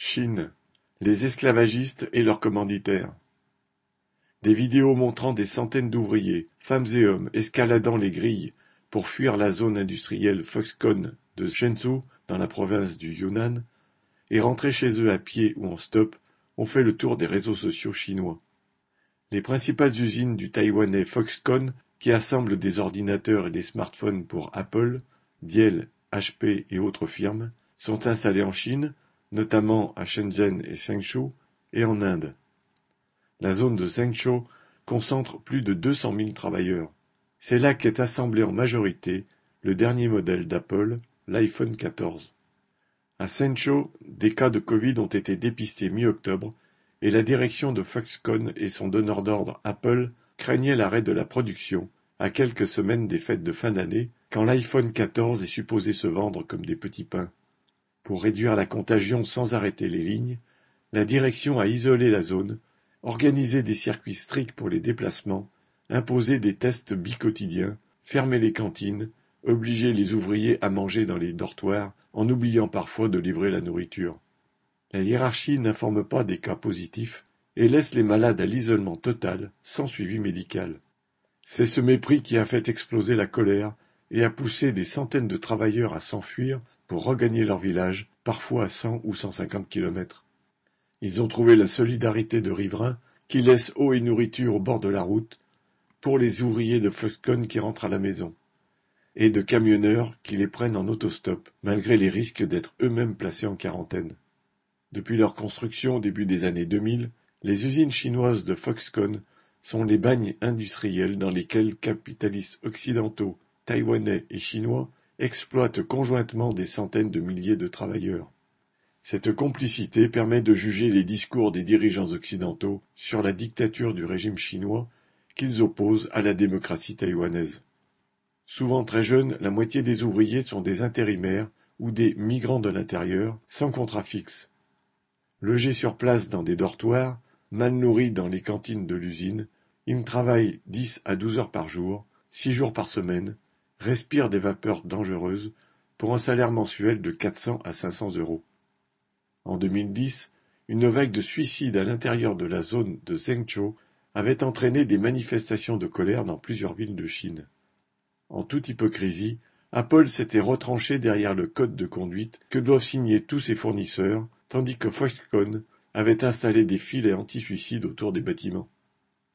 Chine, les esclavagistes et leurs commanditaires. Des vidéos montrant des centaines d'ouvriers, femmes et hommes, escaladant les grilles pour fuir la zone industrielle Foxconn de Shenzhou dans la province du Yunnan et rentrer chez eux à pied ou en stop ont fait le tour des réseaux sociaux chinois. Les principales usines du taïwanais Foxconn qui assemblent des ordinateurs et des smartphones pour Apple, Dell, HP et autres firmes, sont installées en Chine, notamment à Shenzhen et Zhengzhou, et en Inde. La zone de Zhengzhou concentre plus de deux cent mille travailleurs. C'est là qu'est assemblé en majorité le dernier modèle d'Apple, l'iPhone 14. À Zhengzhou, des cas de Covid ont été dépistés mi-octobre et la direction de Foxconn et son donneur d'ordre Apple craignaient l'arrêt de la production à quelques semaines des fêtes de fin d'année quand l'iPhone 14 est supposé se vendre comme des petits pains. Pour réduire la contagion sans arrêter les lignes, la direction a isolé la zone, organisé des circuits stricts pour les déplacements, imposé des tests biquotidiens, fermé les cantines, obligé les ouvriers à manger dans les dortoirs en oubliant parfois de livrer la nourriture. La hiérarchie n'informe pas des cas positifs et laisse les malades à l'isolement total sans suivi médical. C'est ce mépris qui a fait exploser la colère et a poussé des centaines de travailleurs à s'enfuir pour regagner leur village, parfois à cent ou cent cinquante kilomètres. Ils ont trouvé la solidarité de riverains qui laissent eau et nourriture au bord de la route pour les ouvriers de Foxconn qui rentrent à la maison, et de camionneurs qui les prennent en autostop, malgré les risques d'être eux-mêmes placés en quarantaine. Depuis leur construction au début des années 2000, les usines chinoises de Foxconn sont les bagnes industriels dans lesquels capitalistes occidentaux taïwanais et chinois exploitent conjointement des centaines de milliers de travailleurs. Cette complicité permet de juger les discours des dirigeants occidentaux sur la dictature du régime chinois qu'ils opposent à la démocratie taïwanaise. Souvent très jeunes, la moitié des ouvriers sont des intérimaires ou des migrants de l'intérieur, sans contrat fixe. Logés sur place dans des dortoirs, mal nourris dans les cantines de l'usine, ils travaillent dix à douze heures par jour, six jours par semaine, respirent des vapeurs dangereuses pour un salaire mensuel de 400 à 500 euros. En 2010, une vague de suicides à l'intérieur de la zone de Zhengzhou avait entraîné des manifestations de colère dans plusieurs villes de Chine. En toute hypocrisie, Apple s'était retranché derrière le code de conduite que doivent signer tous ses fournisseurs, tandis que Foxconn avait installé des filets anti-suicides autour des bâtiments.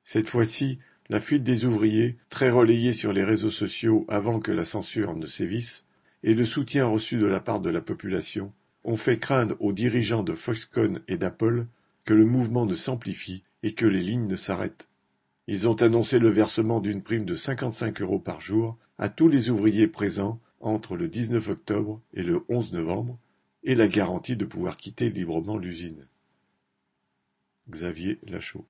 Cette fois-ci, la fuite des ouvriers, très relayée sur les réseaux sociaux avant que la censure ne sévisse, et le soutien reçu de la part de la population ont fait craindre aux dirigeants de Foxconn et d'Apple que le mouvement ne s'amplifie et que les lignes ne s'arrêtent. Ils ont annoncé le versement d'une prime de 55 euros par jour à tous les ouvriers présents entre le 19 octobre et le 11 novembre et la garantie de pouvoir quitter librement l'usine. Xavier Lachaud